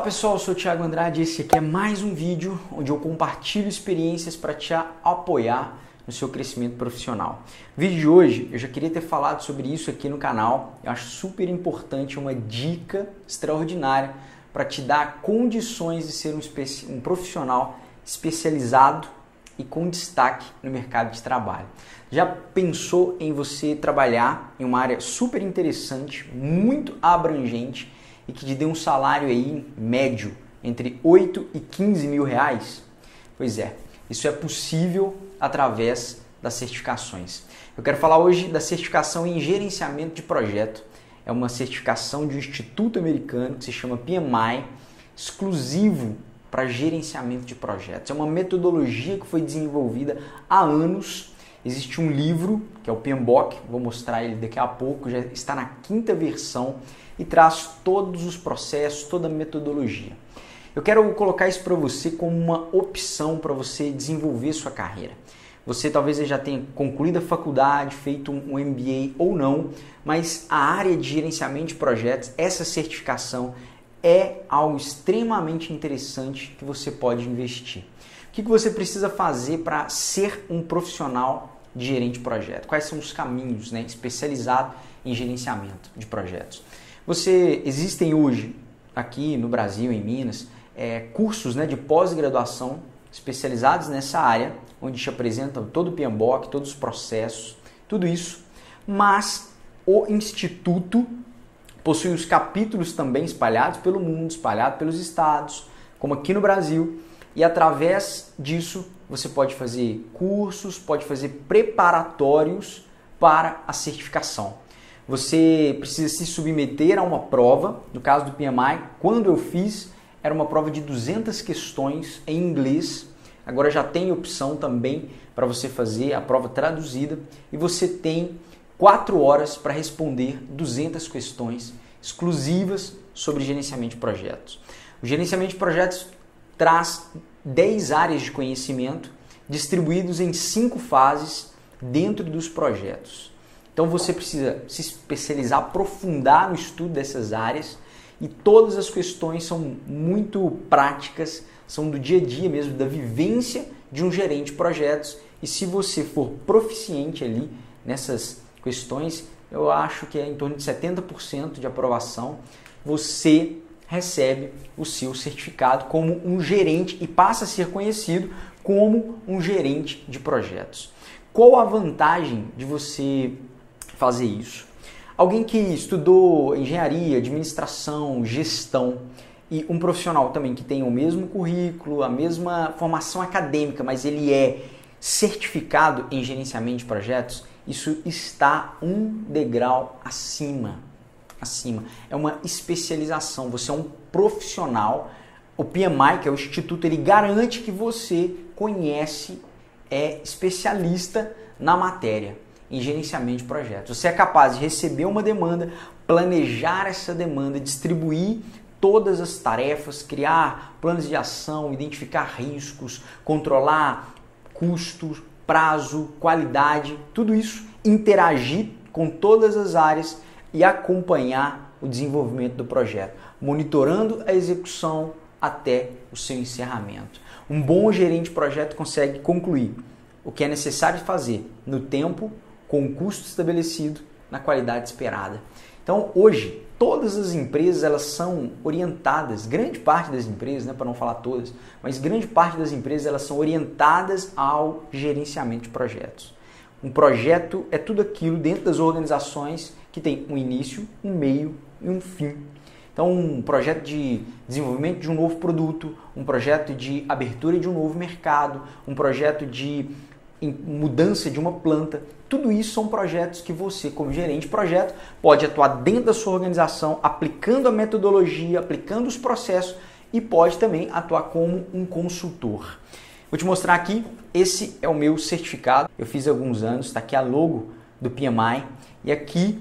Fala pessoal, eu sou o Thiago Andrade e esse aqui é mais um vídeo onde eu compartilho experiências para te apoiar no seu crescimento profissional. No vídeo de hoje eu já queria ter falado sobre isso aqui no canal, eu acho super importante, uma dica extraordinária para te dar condições de ser um, um profissional especializado e com destaque no mercado de trabalho. Já pensou em você trabalhar em uma área super interessante, muito abrangente e que te dê um salário aí médio entre 8 e 15 mil reais? Pois é, isso é possível através das certificações. Eu quero falar hoje da certificação em gerenciamento de projeto. É uma certificação de um instituto americano que se chama PMI, exclusivo para gerenciamento de projetos. É uma metodologia que foi desenvolvida há anos. Existe um livro, que é o PMBOK, vou mostrar ele daqui a pouco, já está na quinta versão e traz todos os processos, toda a metodologia. Eu quero colocar isso para você como uma opção para você desenvolver sua carreira. Você talvez já tenha concluído a faculdade, feito um MBA ou não, mas a área de gerenciamento de projetos, essa certificação é algo extremamente interessante que você pode investir. O que você precisa fazer para ser um profissional de gerente de projeto? Quais são os caminhos né, especializado em gerenciamento de projetos? Você existem hoje aqui no Brasil, em Minas, é, cursos né, de pós-graduação especializados nessa área, onde te apresentam todo o PMBOK, todos os processos, tudo isso, mas o Instituto Possui os capítulos também espalhados pelo mundo, espalhados pelos estados, como aqui no Brasil, e através disso você pode fazer cursos, pode fazer preparatórios para a certificação. Você precisa se submeter a uma prova, no caso do PMI, quando eu fiz, era uma prova de 200 questões em inglês. Agora já tem opção também para você fazer a prova traduzida e você tem quatro horas para responder 200 questões exclusivas sobre gerenciamento de projetos. O gerenciamento de projetos traz 10 áreas de conhecimento distribuídos em cinco fases dentro dos projetos. Então você precisa se especializar, aprofundar no estudo dessas áreas e todas as questões são muito práticas, são do dia a dia mesmo, da vivência de um gerente de projetos. E se você for proficiente ali nessas questões, eu acho que é em torno de 70% de aprovação, você recebe o seu certificado como um gerente e passa a ser conhecido como um gerente de projetos. Qual a vantagem de você fazer isso? Alguém que estudou engenharia, administração, gestão e um profissional também que tem o mesmo currículo, a mesma formação acadêmica, mas ele é certificado em gerenciamento de projetos, isso está um degrau acima. Acima. É uma especialização. Você é um profissional. O PMI, que é o instituto, ele garante que você conhece, é especialista na matéria em gerenciamento de projetos. Você é capaz de receber uma demanda, planejar essa demanda, distribuir todas as tarefas, criar planos de ação, identificar riscos, controlar custos, prazo, qualidade, tudo isso, interagir com todas as áreas e acompanhar o desenvolvimento do projeto, monitorando a execução até o seu encerramento. Um bom gerente de projeto consegue concluir o que é necessário fazer no tempo, com o custo estabelecido, na qualidade esperada. Então, hoje, todas as empresas elas são orientadas, grande parte das empresas, né, para não falar todas, mas grande parte das empresas elas são orientadas ao gerenciamento de projetos. Um projeto é tudo aquilo dentro das organizações que tem um início, um meio e um fim. Então, um projeto de desenvolvimento de um novo produto, um projeto de abertura de um novo mercado, um projeto de mudança de uma planta, tudo isso são projetos que você, como gerente de projeto, pode atuar dentro da sua organização, aplicando a metodologia, aplicando os processos e pode também atuar como um consultor. Vou te mostrar aqui, esse é o meu certificado, eu fiz há alguns anos, está aqui a logo do PMI e aqui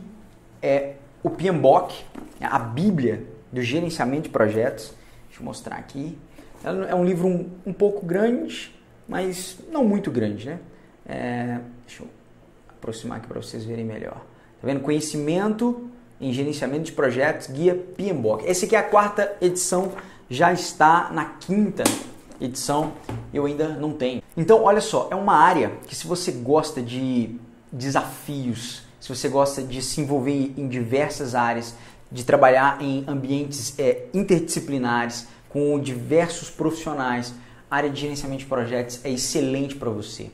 é o PMBOK, a Bíblia do gerenciamento de projetos. Deixa eu mostrar aqui. É um livro um, um pouco grande, mas não muito grande, né? É, deixa eu aproximar aqui para vocês verem melhor. Tá vendo? Conhecimento em gerenciamento de projetos, guia PMBOK. Essa aqui é a quarta edição já está na quinta edição, eu ainda não tenho. Então, olha só, é uma área que se você gosta de desafios, se você gosta de se envolver em diversas áreas, de trabalhar em ambientes é, interdisciplinares, com diversos profissionais, a área de gerenciamento de projetos é excelente para você.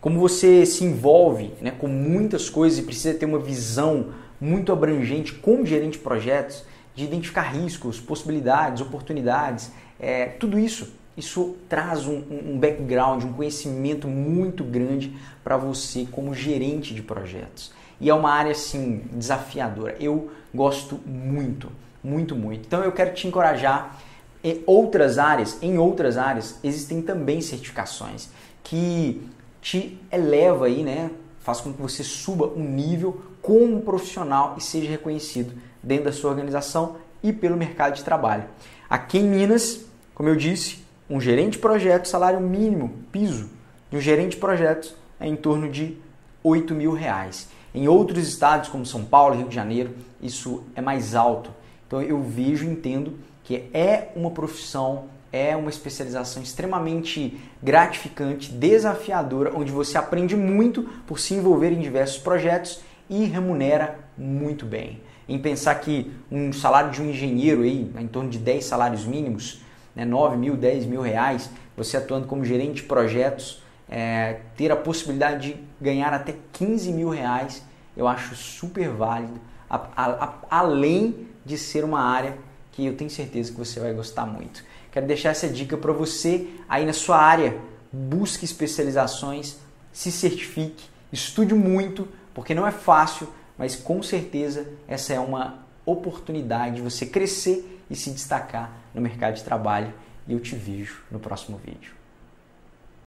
Como você se envolve né, com muitas coisas e precisa ter uma visão muito abrangente como gerente de projetos, de identificar riscos, possibilidades, oportunidades, é, tudo isso, isso traz um, um background, um conhecimento muito grande para você como gerente de projetos. E é uma área assim desafiadora. Eu gosto muito, muito, muito. Então eu quero te encorajar em outras áreas, em outras áreas existem também certificações que te eleva aí, né? Faz com que você suba um nível como profissional e seja reconhecido dentro da sua organização e pelo mercado de trabalho. Aqui em Minas, como eu disse, um gerente de projeto, salário mínimo, piso de um gerente de projetos é em torno de 8 mil reais. Em outros estados, como São Paulo, Rio de Janeiro, isso é mais alto. Então eu vejo e entendo que é uma profissão é uma especialização extremamente gratificante, desafiadora, onde você aprende muito por se envolver em diversos projetos e remunera muito bem. Em pensar que um salário de um engenheiro aí, em torno de 10 salários mínimos, né, 9 mil, 10 mil reais, você atuando como gerente de projetos, é, ter a possibilidade de ganhar até 15 mil reais, eu acho super válido, a, a, a, além de ser uma área que eu tenho certeza que você vai gostar muito. Quero deixar essa dica para você aí na sua área. Busque especializações, se certifique, estude muito, porque não é fácil, mas com certeza essa é uma oportunidade de você crescer e se destacar no mercado de trabalho. E eu te vejo no próximo vídeo.